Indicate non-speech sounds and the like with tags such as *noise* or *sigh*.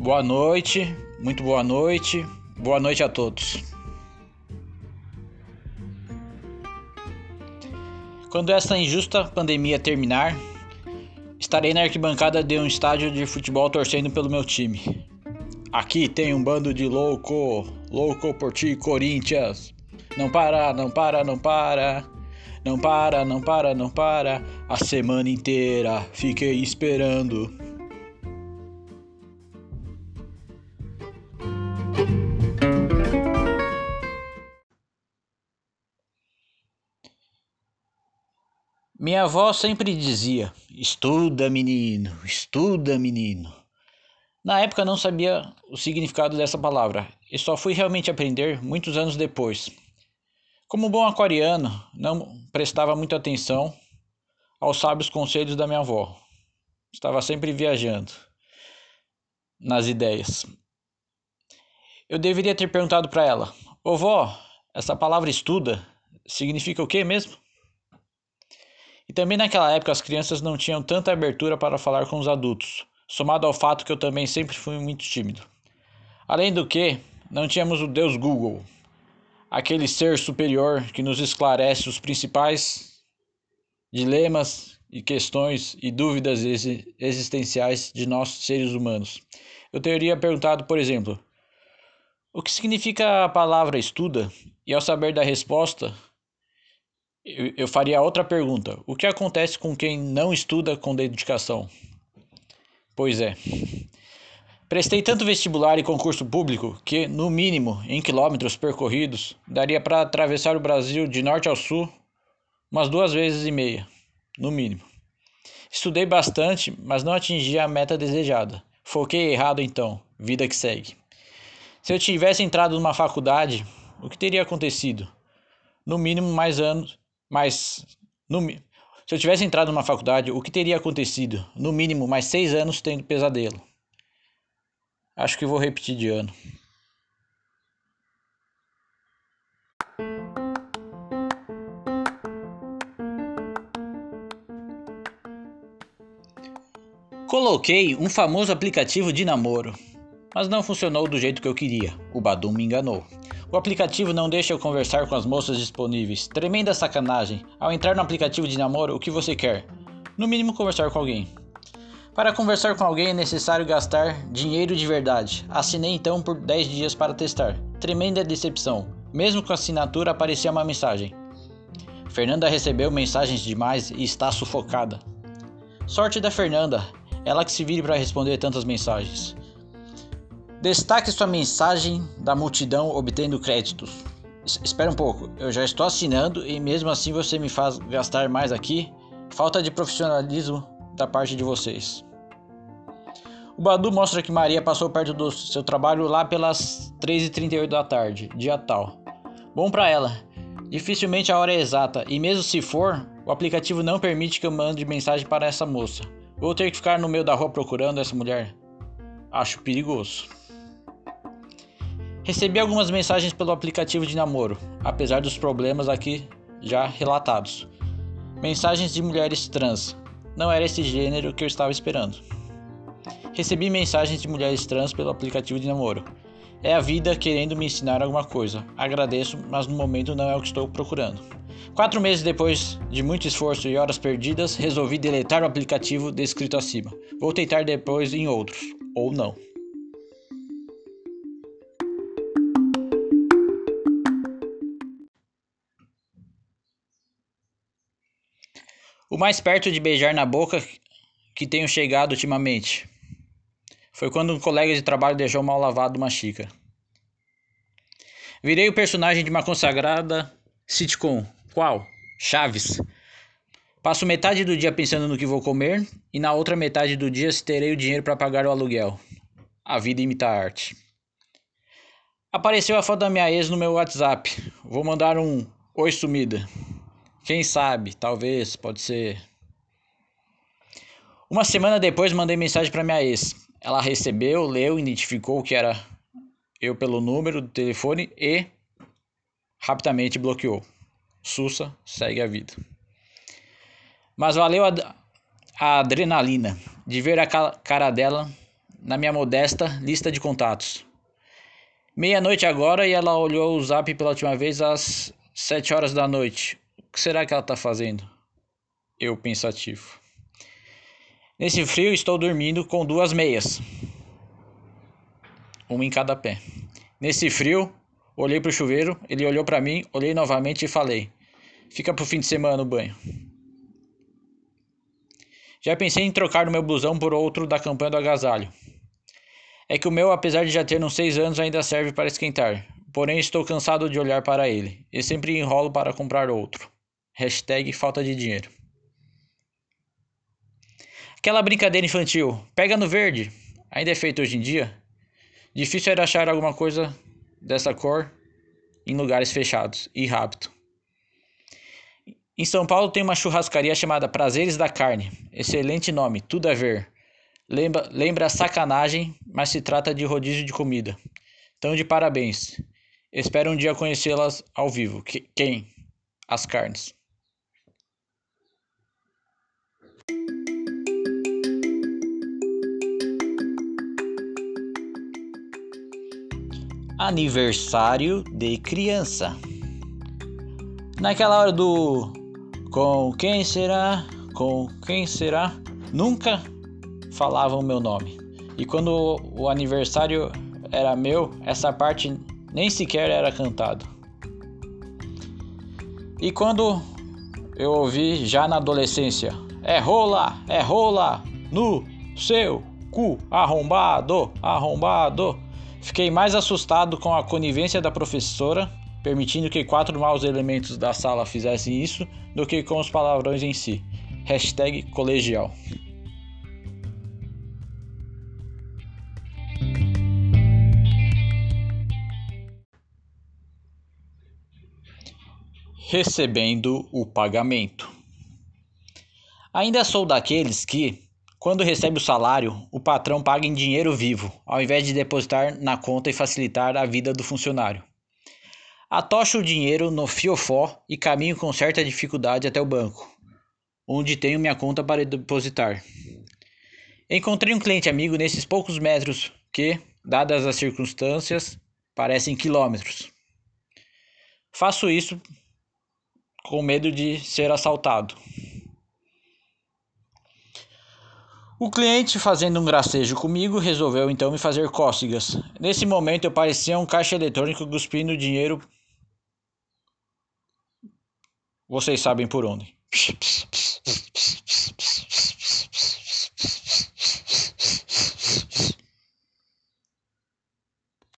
Boa noite, muito boa noite, boa noite a todos. Quando esta injusta pandemia terminar, estarei na arquibancada de um estádio de futebol torcendo pelo meu time. Aqui tem um bando de louco, louco por ti, Corinthians. Não para, não para, não para. Não para, não para, não para. A semana inteira fiquei esperando. Minha avó sempre dizia: Estuda, menino, estuda, menino. Na época não sabia o significado dessa palavra e só fui realmente aprender muitos anos depois. Como bom aquariano, não prestava muita atenção aos sábios conselhos da minha avó. Estava sempre viajando nas ideias. Eu deveria ter perguntado para ela: Ô vó, essa palavra estuda significa o que mesmo? E também naquela época as crianças não tinham tanta abertura para falar com os adultos, somado ao fato que eu também sempre fui muito tímido. Além do que, não tínhamos o Deus Google, aquele ser superior que nos esclarece os principais dilemas e questões e dúvidas existenciais de nós seres humanos. Eu teria perguntado, por exemplo, o que significa a palavra estuda? E ao saber da resposta, eu, eu faria outra pergunta: o que acontece com quem não estuda com dedicação? Pois é. Prestei tanto vestibular e concurso público que, no mínimo, em quilômetros percorridos, daria para atravessar o Brasil de norte ao sul umas duas vezes e meia, no mínimo. Estudei bastante, mas não atingi a meta desejada. Foquei errado então, vida que segue. Se eu tivesse entrado numa faculdade, o que teria acontecido? No mínimo mais anos, mas no, se eu tivesse entrado numa faculdade, o que teria acontecido? No mínimo, mais seis anos tendo pesadelo. Acho que vou repetir de ano. Coloquei um famoso aplicativo de namoro, mas não funcionou do jeito que eu queria. O Badum me enganou. O aplicativo não deixa eu conversar com as moças disponíveis. Tremenda sacanagem. Ao entrar no aplicativo de namoro, o que você quer? No mínimo, conversar com alguém. Para conversar com alguém é necessário gastar dinheiro de verdade. Assinei então por 10 dias para testar. Tremenda decepção. Mesmo com a assinatura aparecia uma mensagem. Fernanda recebeu mensagens demais e está sufocada. Sorte da Fernanda, ela que se vire para responder tantas mensagens. Destaque sua mensagem da multidão obtendo créditos. espera um pouco, eu já estou assinando e mesmo assim você me faz gastar mais aqui? Falta de profissionalismo da parte de vocês. O Badu mostra que Maria passou perto do seu trabalho lá pelas 3h38 da tarde, dia tal. Bom para ela. Dificilmente a hora é exata, e mesmo se for, o aplicativo não permite que eu mande mensagem para essa moça. Vou ter que ficar no meio da rua procurando essa mulher. Acho perigoso. Recebi algumas mensagens pelo aplicativo de namoro, apesar dos problemas aqui já relatados. Mensagens de mulheres trans. Não era esse gênero que eu estava esperando. Recebi mensagens de mulheres trans pelo aplicativo de namoro. É a vida querendo me ensinar alguma coisa. Agradeço, mas no momento não é o que estou procurando. Quatro meses depois de muito esforço e horas perdidas, resolvi deletar o aplicativo descrito acima. Vou tentar depois em outros, ou não. O mais perto de beijar na boca que tenho chegado ultimamente foi quando um colega de trabalho deixou mal lavado uma xícara. Virei o personagem de uma consagrada sitcom. Qual? Chaves. Passo metade do dia pensando no que vou comer e na outra metade do dia se terei o dinheiro para pagar o aluguel. A vida imita a arte. Apareceu a foto da minha ex no meu WhatsApp. Vou mandar um oi sumida. Quem sabe, talvez, pode ser. Uma semana depois mandei mensagem para minha ex. Ela recebeu, leu, identificou que era eu pelo número do telefone e rapidamente bloqueou. Sussa, segue a vida. Mas valeu a, a adrenalina de ver a cara dela na minha modesta lista de contatos. Meia-noite agora e ela olhou o zap pela última vez às sete horas da noite. Que será que ela está fazendo? Eu pensativo. Nesse frio estou dormindo com duas meias. Uma em cada pé. Nesse frio, olhei para o chuveiro, ele olhou para mim, olhei novamente e falei: Fica pro fim de semana o banho. Já pensei em trocar o meu blusão por outro da campanha do agasalho. É que o meu, apesar de já ter uns seis anos, ainda serve para esquentar. Porém, estou cansado de olhar para ele. E sempre enrolo para comprar outro. Hashtag falta de dinheiro. Aquela brincadeira infantil. Pega no verde. Ainda é feito hoje em dia? Difícil era achar alguma coisa dessa cor em lugares fechados e rápido. Em São Paulo tem uma churrascaria chamada Prazeres da Carne. Excelente nome, tudo a ver. Lembra, lembra sacanagem, mas se trata de rodízio de comida. Então, de parabéns. Espero um dia conhecê-las ao vivo. Que, quem? As carnes. Aniversário de criança. Naquela hora do com quem será? Com quem será? Nunca falavam meu nome. E quando o aniversário era meu, essa parte nem sequer era cantado. E quando eu ouvi já na adolescência, é rola, é rola no seu cu, arrombado, arrombado. Fiquei mais assustado com a conivência da professora permitindo que quatro maus elementos da sala fizessem isso, do que com os palavrões em si. Hashtag colegial. Recebendo o pagamento. Ainda sou daqueles que, quando recebe o salário, o patrão paga em dinheiro vivo, ao invés de depositar na conta e facilitar a vida do funcionário. Atocho o dinheiro no fiofó e caminho com certa dificuldade até o banco, onde tenho minha conta para depositar. Encontrei um cliente amigo nesses poucos metros que, dadas as circunstâncias, parecem quilômetros. Faço isso com medo de ser assaltado. O cliente, fazendo um gracejo comigo, resolveu então me fazer cócegas. Nesse momento eu parecia um caixa eletrônico cuspindo dinheiro. Vocês sabem por onde. *laughs*